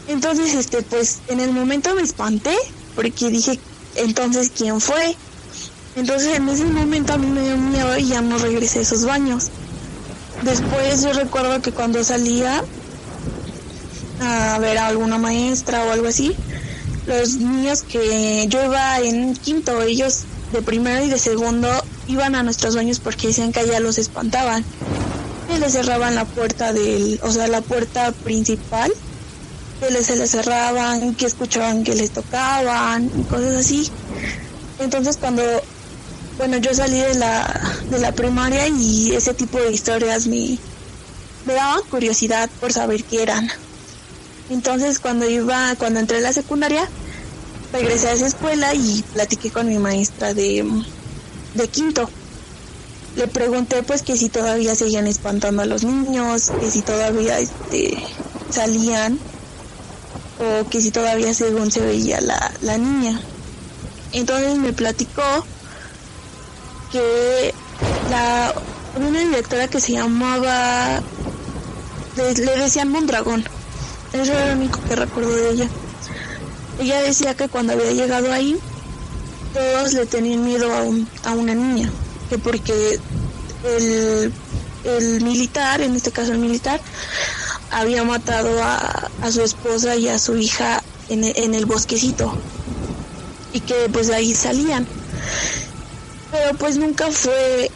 Speaker 5: Entonces, este, pues en el momento me espanté, porque dije, entonces, ¿quién fue? Entonces en ese momento a mí me dio miedo y ya no regresé a esos baños. Después yo recuerdo que cuando salía a ver a alguna maestra o algo así, los niños que yo iba en quinto, ellos de primero y de segundo iban a nuestros baños porque decían que allá los espantaban. Y les cerraban la puerta del, o sea, la puerta principal, que les, se les cerraban, que escuchaban que les tocaban y cosas así. Entonces cuando, bueno, yo salí de la, de la primaria y ese tipo de historias me, me daban curiosidad por saber qué eran. Entonces cuando iba, cuando entré a la secundaria, regresé a esa escuela y platiqué con mi maestra de, de quinto. Le pregunté pues que si todavía seguían espantando a los niños, que si todavía este, salían o que si todavía según se veía la, la niña. Entonces me platicó que la una directora que se llamaba le, le decían Mondragón. Eso era lo único que recuerdo de ella. Ella decía que cuando había llegado ahí todos le tenían miedo a, a una niña, que porque el, el militar, en este caso el militar, había matado a, a su esposa y a su hija en, en el bosquecito y que pues de ahí salían. Pero pues nunca fue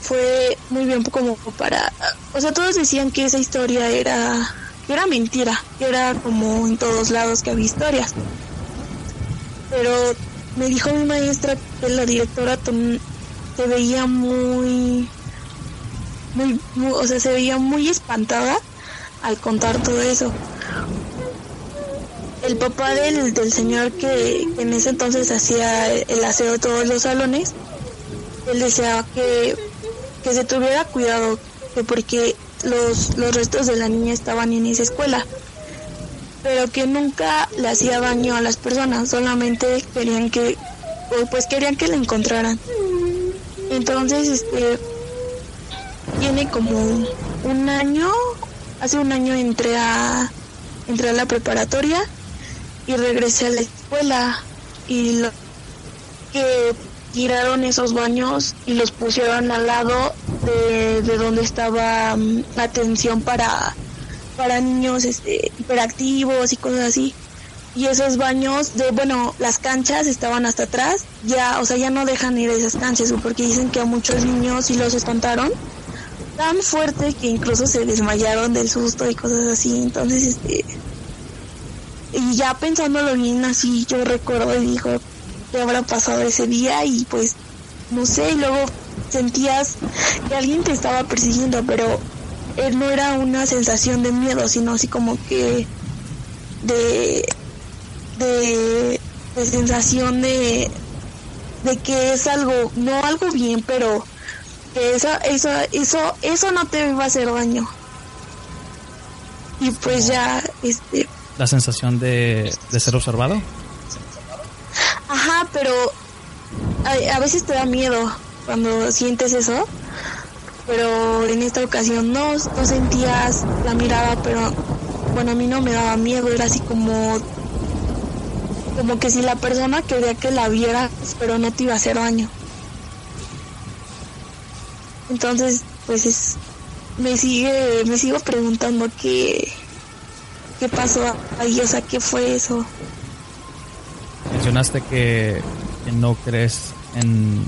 Speaker 5: fue muy bien como para, o sea, todos decían que esa historia era que era mentira, que era como en todos lados que había historias. Pero me dijo mi maestra que la directora se veía muy, muy, o sea, se veía muy espantada al contar todo eso. El papá del, del señor que, en ese entonces hacía el aseo de todos los salones, él deseaba que, que se tuviera cuidado, que porque los, los restos de la niña estaban en esa escuela pero que nunca le hacía daño a las personas, solamente querían que, pues querían que la encontraran. Entonces, este, tiene como un año, hace un año entré a, entré a la preparatoria y regresé a la escuela y lo que tiraron esos baños y los pusieron al lado de, donde estaba la atención para, para niños este, hiperactivos y cosas así. Y esos baños de, bueno, las canchas estaban hasta atrás, ya, o sea, ya no dejan ir esas canchas porque dicen que a muchos niños sí los espantaron tan fuerte que incluso se desmayaron del susto y cosas así. Entonces, este, y ya pensándolo bien así, yo recuerdo y dijo, ¿qué habrá pasado ese día? Y pues, no sé, y luego sentías que alguien te estaba persiguiendo, pero él no era una sensación de miedo, sino así como que de, de, de sensación de, de que es algo, no algo bien, pero que eso, eso, eso, eso no te va a hacer daño. Y pues ya, este...
Speaker 3: La sensación de, de ser observado.
Speaker 5: Ajá, pero a, a, veces te da miedo cuando sientes eso. Pero en esta ocasión no, no sentías la mirada, pero bueno, a mí no me daba miedo, era así como como que si la persona quería que la vieras, pero no te iba a hacer daño. Entonces, pues es, me sigue, me sigo preguntando qué, qué pasó ahí, o sea, qué fue eso.
Speaker 3: Mencionaste que, no crees en,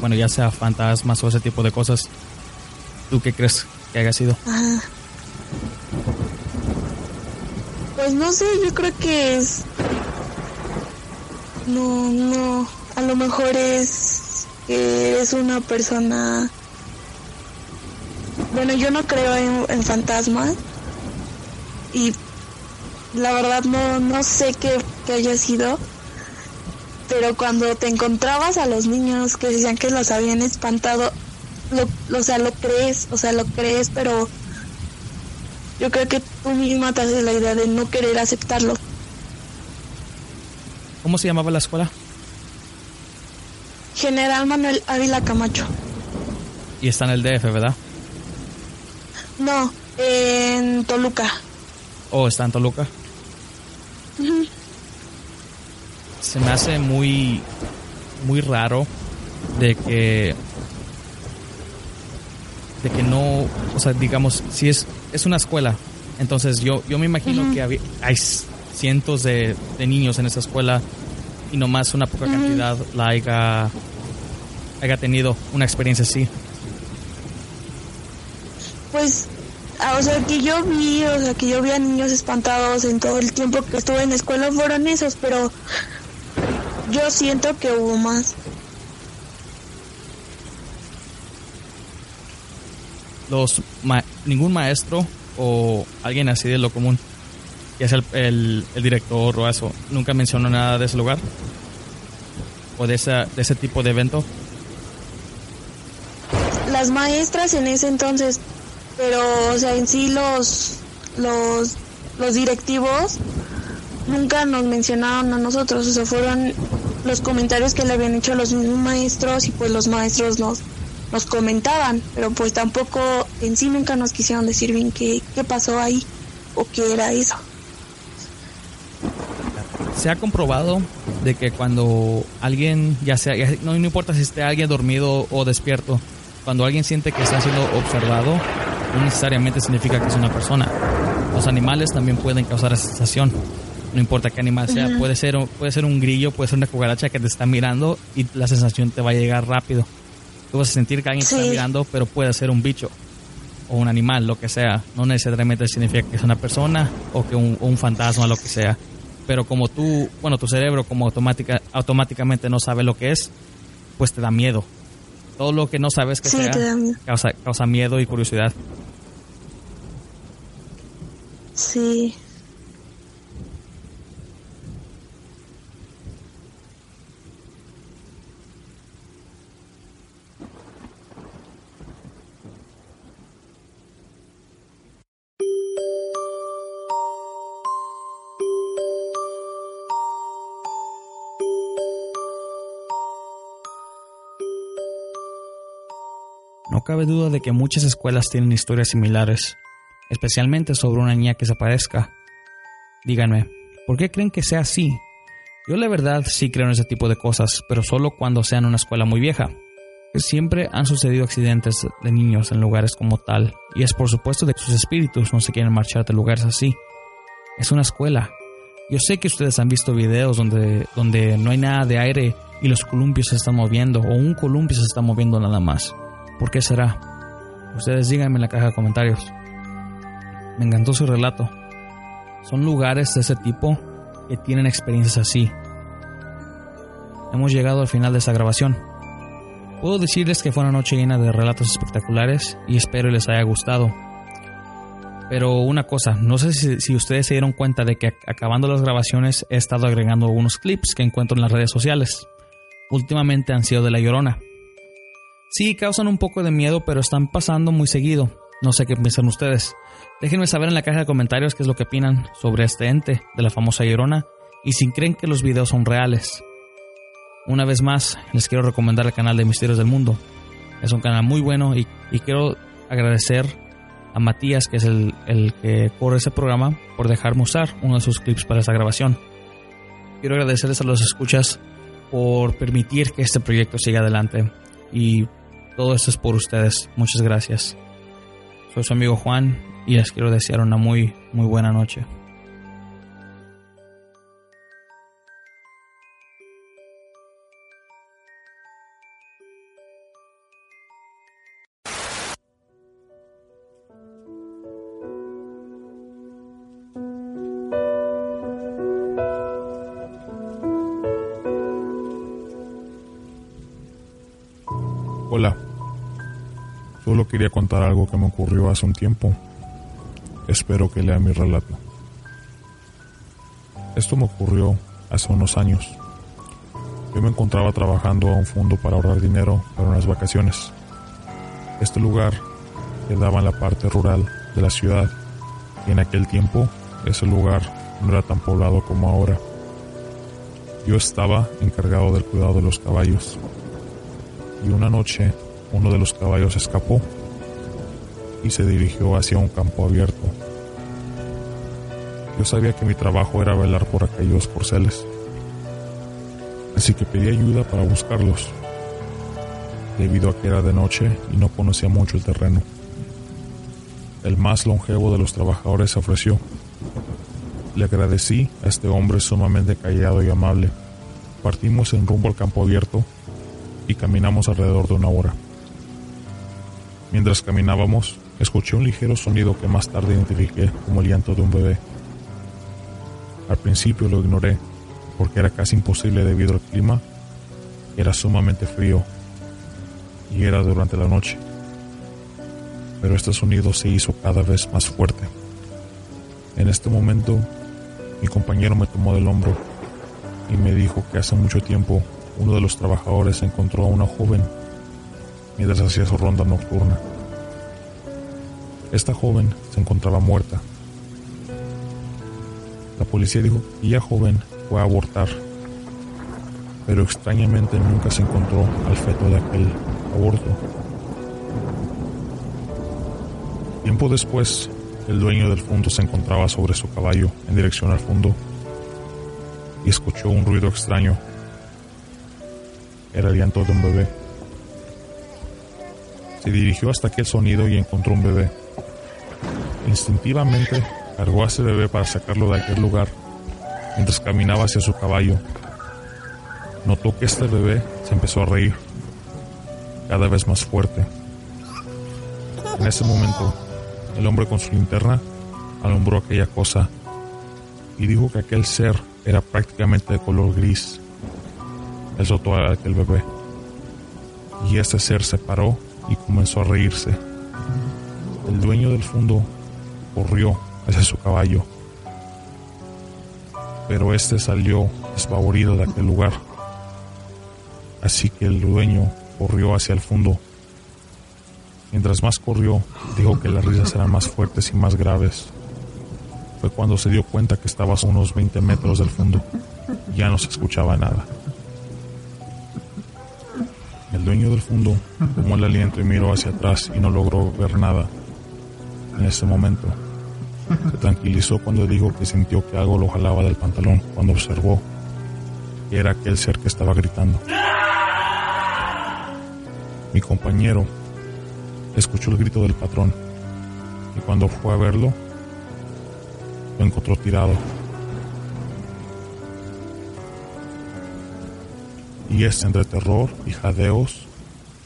Speaker 3: bueno, ya sea fantasmas o ese tipo de cosas. ¿Tú qué crees que haya sido?
Speaker 5: Pues no sé, yo creo que es... No, no, a lo mejor es que eres una persona bueno, yo no creo en, fantasmas y la verdad no, no sé qué, haya sido, pero cuando te encontrabas a los niños que decían que los habían espantado, lo, o sea, lo crees, o sea, lo crees, pero yo creo que tú misma te haces la idea de no querer aceptarlo.
Speaker 3: ¿Cómo se llamaba la escuela?
Speaker 5: General Manuel Ávila Camacho.
Speaker 3: Y está en el DF, ¿verdad?
Speaker 5: No, en Toluca.
Speaker 3: ¿O oh, está en Toluca? Se me hace muy, muy raro de que, de que no, o sea, digamos, si es, es una escuela, entonces yo, yo me imagino que hay cientos de, niños en esa escuela y nomás una poca cantidad la haya, haya tenido una experiencia así.
Speaker 5: Pues ah, o sea que yo vi o sea que yo vi a niños espantados en todo el tiempo que estuve en la escuela fueron esos pero yo siento que hubo más.
Speaker 3: Los ningún maestro o alguien así de lo común ya sea el, el, director o eso nunca mencionó nada de ese lugar o de, esa, de ese tipo de evento.
Speaker 5: Las maestras en ese entonces pero o sea en sí los los los directivos nunca nos mencionaron a nosotros o sea fueron los comentarios que le habían hecho los mismos maestros y pues los maestros nos nos comentaban pero pues tampoco en sí nunca nos quisieron decir bien qué, qué pasó ahí o qué era eso
Speaker 3: se ha comprobado de que cuando alguien, ya sea, no, no, importa si esté alguien dormido o despierto, cuando alguien siente que está siendo observado, no necesariamente significa que es una persona. Los animales también pueden causar esa sensación. No importa qué animal sea, puede ser, puede ser un grillo, puede ser una cucaracha que te está mirando y la sensación te va a llegar rápido. Tú vas a sentir que alguien te está mirando, pero puede ser un bicho o un animal, lo que sea. No necesariamente significa que es una persona o que un, un fantasma, lo que sea. Pero como tú, bueno, tu cerebro como automática, automáticamente no sabe lo que es, pues te da miedo todo lo que no sabes que sea causa, causa miedo y curiosidad.
Speaker 5: Sí.
Speaker 3: Cabe duda de que muchas escuelas tienen historias similares, especialmente sobre una niña que se aparezca. Díganme, ¿Por qué creen que sea así? Yo la verdad sí creo en ese tipo de cosas, pero solo cuando sean una escuela muy vieja. Siempre han sucedido accidentes de niños en lugares como tal, y es por supuesto de que sus espíritus no se quieren marchar de lugares así. Es una escuela. Yo sé que ustedes han visto videos donde, donde no hay nada de aire y los columpios se están moviendo, o un columpio se está moviendo nada más. ¿Por qué será? Ustedes díganme en la caja de comentarios. Me encantó su relato. Son lugares de ese tipo que tienen experiencias así. Hemos llegado al final de esta grabación. Puedo decirles que fue una noche llena de relatos espectaculares y espero les haya gustado. Pero una cosa, no sé si, si, ustedes se dieron cuenta de que acabando las grabaciones he estado agregando algunos clips que encuentro en las redes sociales. Últimamente han sido de La Llorona. Sí, causan un poco de miedo, pero están pasando muy seguido. No sé qué piensan ustedes. Déjenme saber en la caja de comentarios qué es lo que opinan sobre este ente de la famosa Llorona y si creen que los videos son reales. Una vez más, les quiero recomendar el canal de Misterios del Mundo. Es un canal muy bueno y, quiero agradecer a Matías, que es el, el, que corre ese programa, por dejarme usar uno de sus clips para esta grabación. Quiero agradecerles a los escuchas por permitir que este proyecto siga adelante y todo esto es por ustedes. Muchas gracias. Soy su amigo Juan y les quiero desear una muy, muy buena noche.
Speaker 1: Quería contar algo que me ocurrió hace un tiempo. Espero que lea mi relato. Esto me ocurrió hace unos años. Yo me encontraba trabajando a un fondo para ahorrar dinero para unas vacaciones. Este lugar quedaba en la parte rural de la ciudad y en aquel tiempo ese lugar no era tan poblado como ahora. Yo estaba encargado del cuidado de los caballos y una noche uno de los caballos escapó y se dirigió hacia un campo abierto. Yo sabía que mi trabajo era velar por aquellos corceles, así que pedí ayuda para buscarlos, debido a que era de noche y no conocía mucho el terreno. El más longevo de los trabajadores se ofreció. Le agradecí a este hombre sumamente callado y amable. Partimos en rumbo al campo abierto y caminamos alrededor de una hora. Mientras caminábamos, escuché un ligero sonido que más tarde identifiqué como el llanto de un bebé. Al principio lo ignoré, porque era casi imposible debido al clima. Era sumamente frío y era durante la noche. Pero este sonido se hizo cada vez más fuerte. En este momento, mi compañero me tomó del hombro y me dijo que hace mucho tiempo uno de los trabajadores encontró a una joven mientras hacía su ronda nocturna. Esta joven se encontraba muerta. La policía dijo que aquella joven fue a abortar, pero extrañamente nunca se encontró al feto de aquel aborto. Tiempo después, el dueño del fondo se encontraba sobre su caballo en dirección al fondo y escuchó un ruido extraño. Era el llanto de un bebé. Se dirigió hasta aquel sonido y encontró un bebé. Instintivamente cargó a ese bebé para sacarlo de aquel lugar mientras caminaba hacia su caballo. Notó que este bebé se empezó a reír, cada vez más fuerte. En ese momento, el hombre con su linterna alumbró aquella cosa y dijo que aquel ser era prácticamente de color gris. Él a aquel bebé. Y este ser se paró y comenzó a reírse. El dueño del fondo corrió hacia su caballo, pero este salió despavorido de aquel lugar. Así que el dueño corrió hacia el fondo. Mientras más corrió, dijo que las risas eran más fuertes y más graves. Fue cuando se dio cuenta que estaba a unos 20 metros del fondo. Ya no se escuchaba nada. El dueño del fondo tomó el aliento y miró hacia atrás y no logró ver nada. En ese momento, Se tranquilizó cuando dijo que sintió que algo lo jalaba del pantalón cuando observó que era aquel ser que estaba gritando. Mi compañero escuchó el grito del patrón y cuando fue a verlo, lo encontró tirado. Y este entre terror y jadeos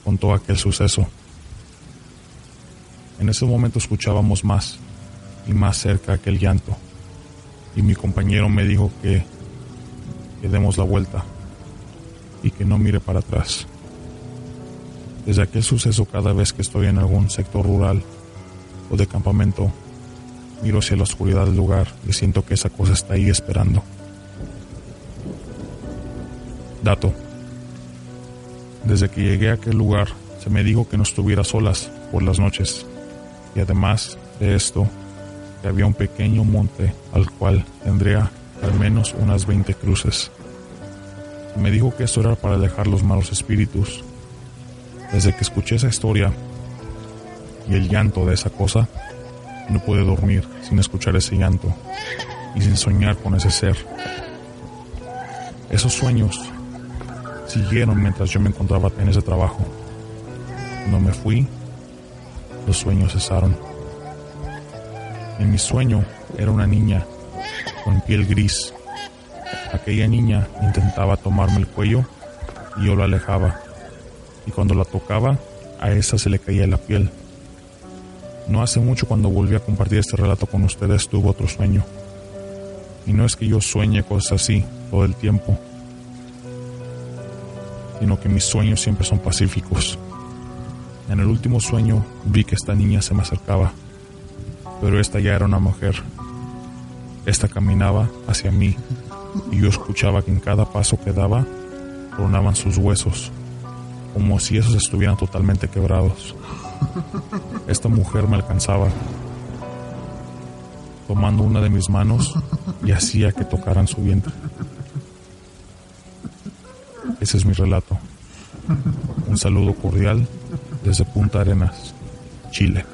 Speaker 1: contó aquel suceso. En ese momento escuchábamos más y más cerca aquel llanto y mi compañero me dijo que, demos la vuelta y que no mire para atrás. Desde aquel suceso cada vez que estoy en algún sector rural o de campamento, miro hacia la oscuridad del lugar y siento que esa cosa está ahí esperando. Dato. Desde que llegué a aquel lugar, se me dijo que no estuviera solas por las noches. Y además de esto, que había un pequeño monte al cual tendría al menos unas 20 cruces. Me dijo que esto era para alejar los malos espíritus. Desde que escuché esa historia y el llanto de esa cosa, no pude dormir sin escuchar ese llanto y sin soñar con ese ser. Esos sueños siguieron mientras yo me encontraba en ese trabajo. Cuando me fui, los sueños cesaron. En mi sueño era una niña con piel gris. Aquella niña intentaba tomarme el cuello y yo lo alejaba. Y cuando la tocaba, a esa se le caía la piel. No hace mucho cuando volví a compartir este relato con ustedes tuve otro sueño. Y no es que yo sueñe cosas así todo el tiempo sino que mis sueños siempre son pacíficos. En el último sueño vi que esta niña se me acercaba, pero esta ya era una mujer. Esta caminaba hacia mí y yo escuchaba que en cada paso que daba tronaban sus huesos, como si esos estuvieran totalmente quebrados. Esta mujer me alcanzaba, tomando una de mis manos y hacía que tocaran su vientre. Ese es mi relato. Un saludo cordial desde Punta Arenas, Chile.